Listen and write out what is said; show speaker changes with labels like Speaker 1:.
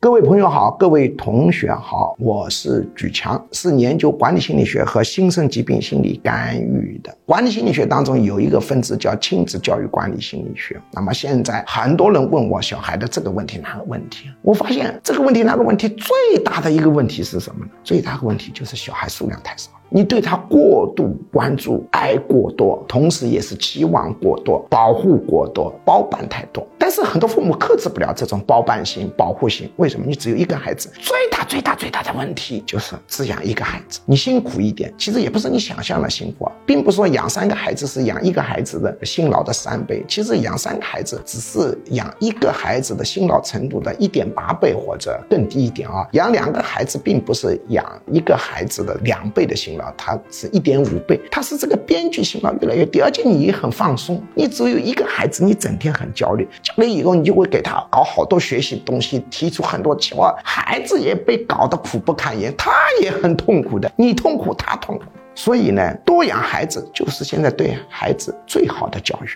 Speaker 1: 各位朋友好，各位同学好，我是举强，是研究管理心理学和新生疾病心理干预的。管理心理学当中有一个分支叫亲子教育管理心理学。那么现在很多人问我小孩的这个问题哪个问题？我发现这个问题哪个问题最大的一个问题是什么呢？最大的问题就是小孩数量太少。你对他过度关注，爱过多，同时也是期望过多，保护过多，包办太多。但是很多父母克制不了这种包办型、保护型。为什么？你只有一个孩子，最大、最大、最大的问题就是只养一个孩子。你辛苦一点，其实也不是你想象的辛苦啊，并不是说养三个孩子是养一个孩子的辛劳的三倍。其实养三个孩子只是养一个孩子的辛劳程度的一点八倍或者更低一点啊。养两个孩子并不是养一个孩子的两倍的辛劳。它是一点五倍，它是这个边际辛劳越来越低，而且你也很放松，你只有一个孩子，你整天很焦虑，那以后你就会给他搞好多学习东西，提出很多期望，孩子也被搞得苦不堪言，他也很痛苦的，你痛苦他痛苦，所以呢，多养孩子就是现在对孩子最好的教育。